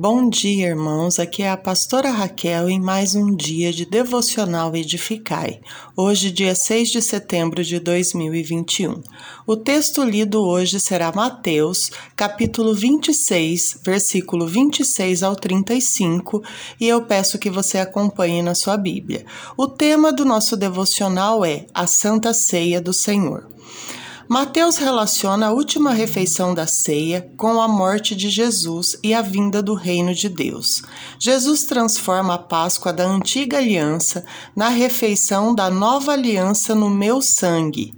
Bom dia, irmãos. Aqui é a pastora Raquel em mais um dia de devocional Edificai. Hoje, dia 6 de setembro de 2021. O texto lido hoje será Mateus, capítulo 26, versículo 26 ao 35, e eu peço que você acompanhe na sua Bíblia. O tema do nosso devocional é a Santa Ceia do Senhor. Mateus relaciona a última refeição da ceia com a morte de Jesus e a vinda do reino de Deus. Jesus transforma a Páscoa da antiga aliança na refeição da nova aliança no meu sangue.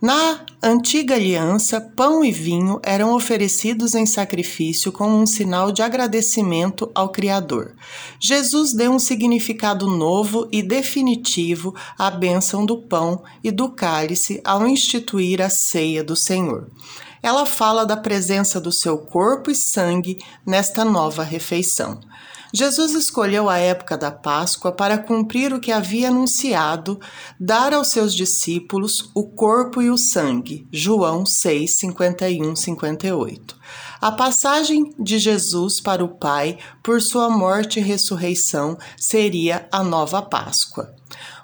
Na antiga aliança, pão e vinho eram oferecidos em sacrifício como um sinal de agradecimento ao Criador. Jesus deu um significado novo e definitivo à bênção do pão e do cálice ao instituir a ceia do Senhor. Ela fala da presença do seu corpo e sangue nesta nova refeição. Jesus escolheu a época da Páscoa para cumprir o que havia anunciado, dar aos seus discípulos o corpo e o sangue. João 6, 51, 58. A passagem de Jesus para o Pai por sua morte e ressurreição seria a nova Páscoa.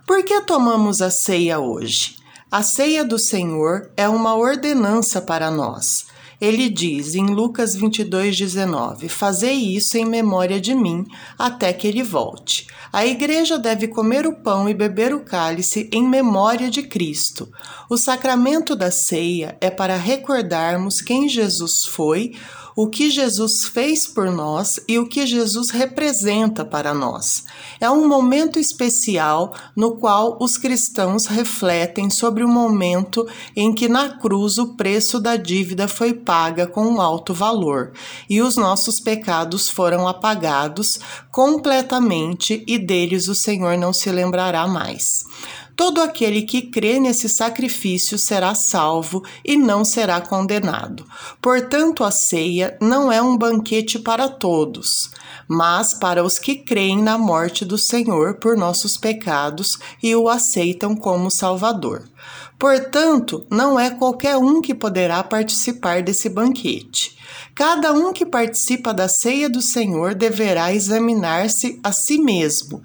Por que tomamos a ceia hoje? A ceia do Senhor é uma ordenança para nós. Ele diz em Lucas 22:19: Fazei isso em memória de mim, até que ele volte. A igreja deve comer o pão e beber o cálice em memória de Cristo. O sacramento da ceia é para recordarmos quem Jesus foi, o que Jesus fez por nós e o que Jesus representa para nós. É um momento especial no qual os cristãos refletem sobre o momento em que na cruz o preço da dívida foi paga com um alto valor e os nossos pecados foram apagados completamente e deles o Senhor não se lembrará mais. Todo aquele que crê nesse sacrifício será salvo e não será condenado. Portanto, a ceia não é um banquete para todos, mas para os que creem na morte do Senhor por nossos pecados e o aceitam como Salvador. Portanto, não é qualquer um que poderá participar desse banquete. Cada um que participa da ceia do Senhor deverá examinar-se a si mesmo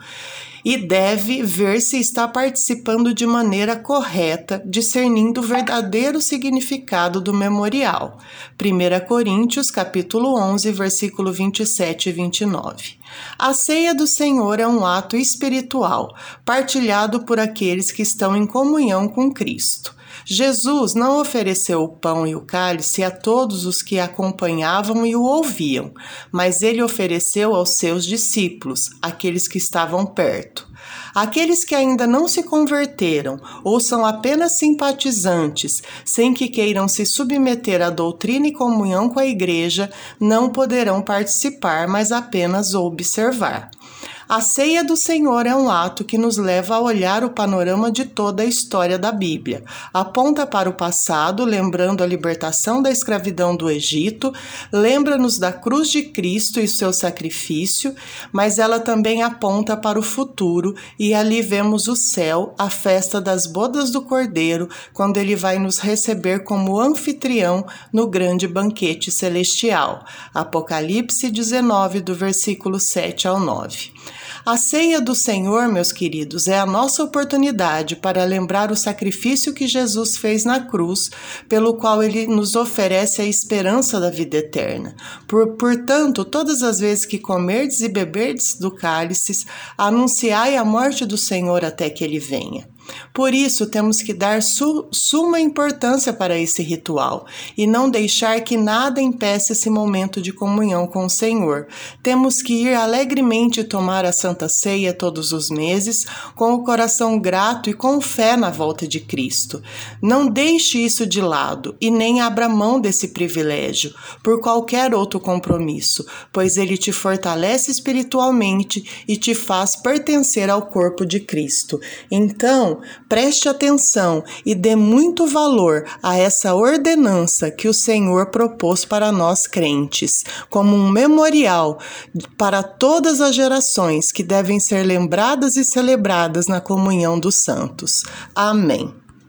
e deve ver se está participando de maneira correta, discernindo o verdadeiro significado do memorial. 1 Coríntios, capítulo 11, versículo 27 e 29. A ceia do Senhor é um ato espiritual, partilhado por aqueles que estão em comunhão com Cristo. Jesus não ofereceu o pão e o cálice a todos os que acompanhavam e o ouviam, mas ele ofereceu aos seus discípulos, aqueles que estavam perto. Aqueles que ainda não se converteram ou são apenas simpatizantes, sem que queiram se submeter à doutrina e comunhão com a igreja, não poderão participar, mas apenas observar. A ceia do Senhor é um ato que nos leva a olhar o panorama de toda a história da Bíblia. Aponta para o passado, lembrando a libertação da escravidão do Egito, lembra-nos da cruz de Cristo e seu sacrifício, mas ela também aponta para o futuro e ali vemos o céu, a festa das bodas do Cordeiro, quando ele vai nos receber como anfitrião no grande banquete celestial. Apocalipse 19, do versículo 7 ao 9. A ceia do Senhor, meus queridos, é a nossa oportunidade para lembrar o sacrifício que Jesus fez na cruz, pelo qual ele nos oferece a esperança da vida eterna. Por, portanto, todas as vezes que comerdes e beberdes do cálice, anunciai a morte do Senhor até que ele venha. Por isso, temos que dar su suma importância para esse ritual e não deixar que nada impeça esse momento de comunhão com o Senhor. Temos que ir alegremente tomar a Santa Ceia todos os meses, com o coração grato e com fé na volta de Cristo. Não deixe isso de lado e nem abra mão desse privilégio por qualquer outro compromisso, pois ele te fortalece espiritualmente e te faz pertencer ao corpo de Cristo. Então, preste atenção e dê muito valor a essa ordenança que o Senhor propôs para nós crentes, como um memorial para todas as gerações que devem ser lembradas e celebradas na comunhão dos santos. Amém.